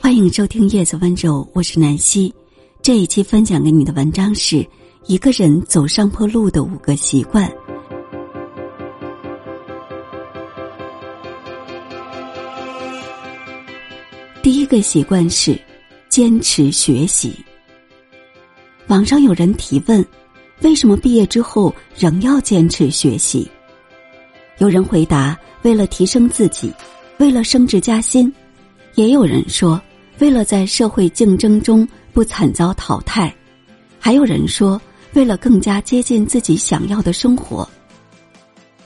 欢迎收听叶子温柔，我是南希。这一期分享给你的文章是一个人走上坡路的五个习惯。第一个习惯是坚持学习。网上有人提问：为什么毕业之后仍要坚持学习？有人回答：为了提升自己，为了升职加薪；也有人说，为了在社会竞争中不惨遭淘汰；还有人说，为了更加接近自己想要的生活。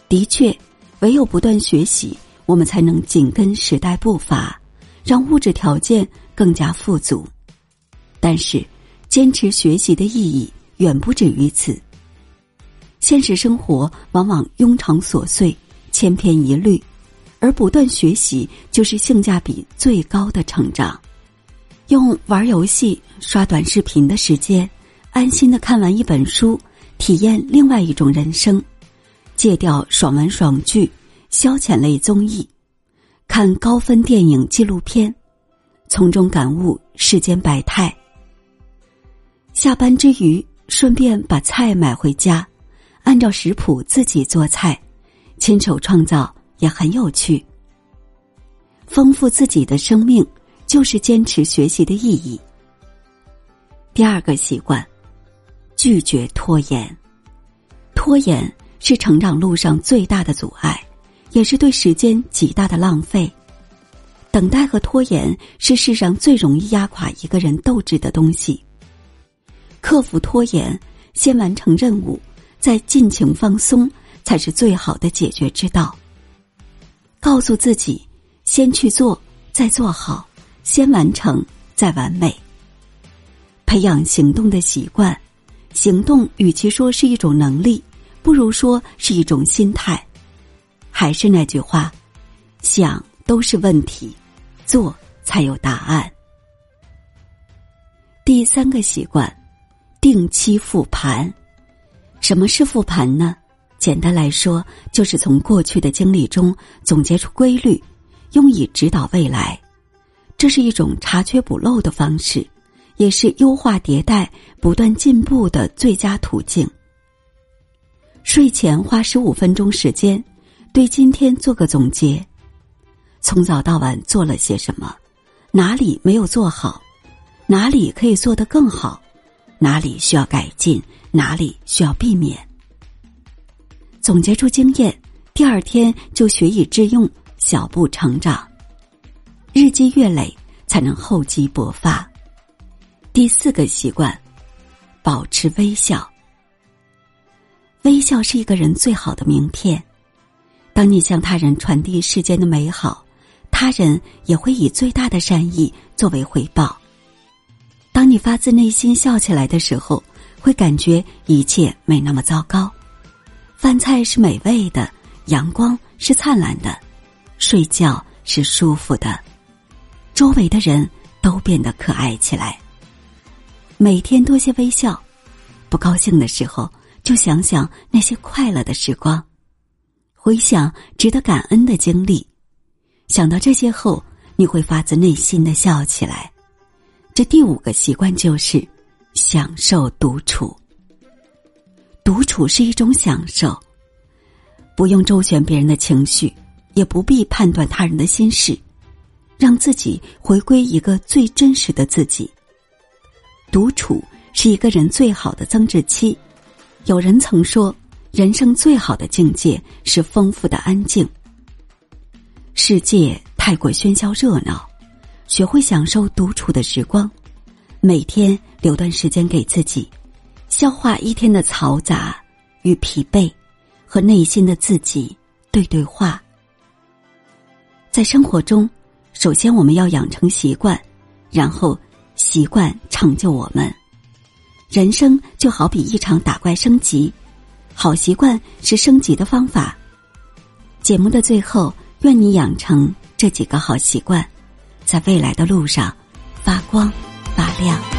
的确，唯有不断学习，我们才能紧跟时代步伐。让物质条件更加富足，但是坚持学习的意义远不止于此。现实生活往往庸常琐碎、千篇一律，而不断学习就是性价比最高的成长。用玩游戏、刷短视频的时间，安心的看完一本书，体验另外一种人生；戒掉爽文爽剧、消遣类综艺。看高分电影纪录片，从中感悟世间百态。下班之余，顺便把菜买回家，按照食谱自己做菜，亲手创造也很有趣。丰富自己的生命，就是坚持学习的意义。第二个习惯，拒绝拖延。拖延是成长路上最大的阻碍。也是对时间极大的浪费。等待和拖延是世上最容易压垮一个人斗志的东西。克服拖延，先完成任务，再尽情放松，才是最好的解决之道。告诉自己，先去做，再做好；先完成，再完美。培养行动的习惯，行动与其说是一种能力，不如说是一种心态。还是那句话，想都是问题，做才有答案。第三个习惯，定期复盘。什么是复盘呢？简单来说，就是从过去的经历中总结出规律，用以指导未来。这是一种查缺补漏的方式，也是优化迭代、不断进步的最佳途径。睡前花十五分钟时间。对今天做个总结，从早到晚做了些什么，哪里没有做好，哪里可以做得更好，哪里需要改进，哪里需要避免。总结出经验，第二天就学以致用，小步成长，日积月累才能厚积薄发。第四个习惯，保持微笑。微笑是一个人最好的名片。当你向他人传递世间的美好，他人也会以最大的善意作为回报。当你发自内心笑起来的时候，会感觉一切没那么糟糕。饭菜是美味的，阳光是灿烂的，睡觉是舒服的，周围的人都变得可爱起来。每天多些微笑，不高兴的时候就想想那些快乐的时光。回想值得感恩的经历，想到这些后，你会发自内心的笑起来。这第五个习惯就是享受独处。独处是一种享受，不用周旋别人的情绪，也不必判断他人的心事，让自己回归一个最真实的自己。独处是一个人最好的增值期。有人曾说。人生最好的境界是丰富的安静。世界太过喧嚣热闹，学会享受独处的时光，每天留段时间给自己，消化一天的嘈杂与疲惫，和内心的自己对对话。在生活中，首先我们要养成习惯，然后习惯成就我们。人生就好比一场打怪升级。好习惯是升级的方法。节目的最后，愿你养成这几个好习惯，在未来的路上发光发亮。